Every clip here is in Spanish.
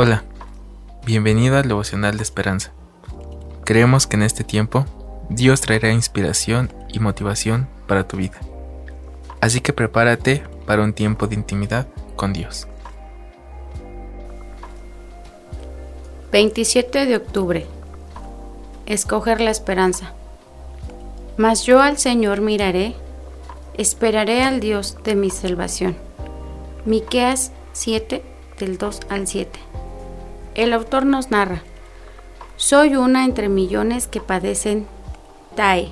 Hola, bienvenido al devocional de esperanza. Creemos que en este tiempo Dios traerá inspiración y motivación para tu vida. Así que prepárate para un tiempo de intimidad con Dios. 27 de octubre. Escoger la esperanza. Mas yo al Señor miraré, esperaré al Dios de mi salvación. Miqueas 7 del 2 al 7. El autor nos narra, soy una entre millones que padecen TAE,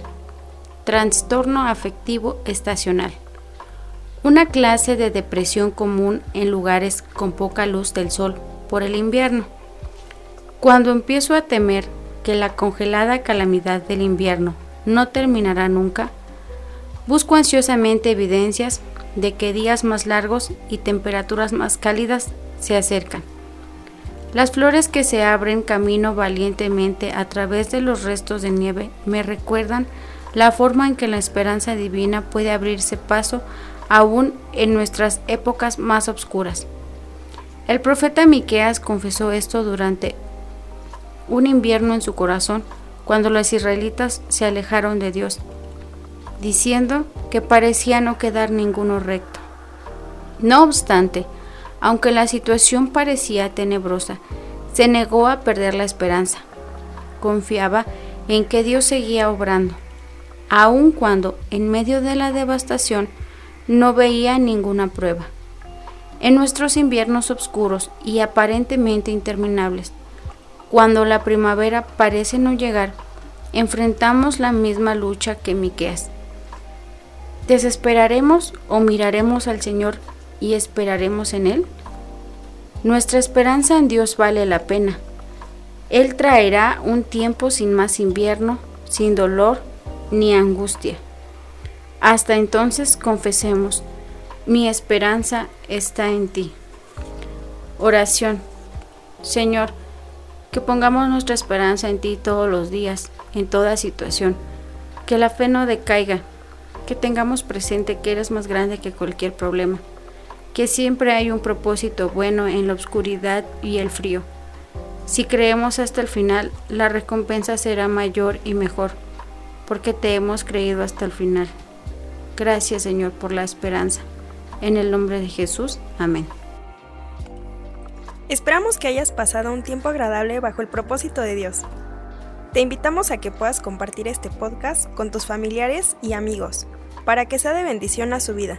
trastorno afectivo estacional, una clase de depresión común en lugares con poca luz del sol por el invierno. Cuando empiezo a temer que la congelada calamidad del invierno no terminará nunca, busco ansiosamente evidencias de que días más largos y temperaturas más cálidas se acercan. Las flores que se abren camino valientemente a través de los restos de nieve me recuerdan la forma en que la esperanza divina puede abrirse paso aún en nuestras épocas más oscuras. El profeta Miqueas confesó esto durante un invierno en su corazón cuando los israelitas se alejaron de Dios, diciendo que parecía no quedar ninguno recto. No obstante, aunque la situación parecía tenebrosa, se negó a perder la esperanza. Confiaba en que Dios seguía obrando, aun cuando en medio de la devastación no veía ninguna prueba. En nuestros inviernos oscuros y aparentemente interminables, cuando la primavera parece no llegar, enfrentamos la misma lucha que Miqueas. ¿Desesperaremos o miraremos al Señor y esperaremos en Él? Nuestra esperanza en Dios vale la pena. Él traerá un tiempo sin más invierno, sin dolor ni angustia. Hasta entonces confesemos, mi esperanza está en ti. Oración. Señor, que pongamos nuestra esperanza en ti todos los días, en toda situación. Que la fe no decaiga, que tengamos presente que eres más grande que cualquier problema que siempre hay un propósito bueno en la oscuridad y el frío. Si creemos hasta el final, la recompensa será mayor y mejor, porque te hemos creído hasta el final. Gracias Señor por la esperanza. En el nombre de Jesús, amén. Esperamos que hayas pasado un tiempo agradable bajo el propósito de Dios. Te invitamos a que puedas compartir este podcast con tus familiares y amigos, para que sea de bendición a su vida.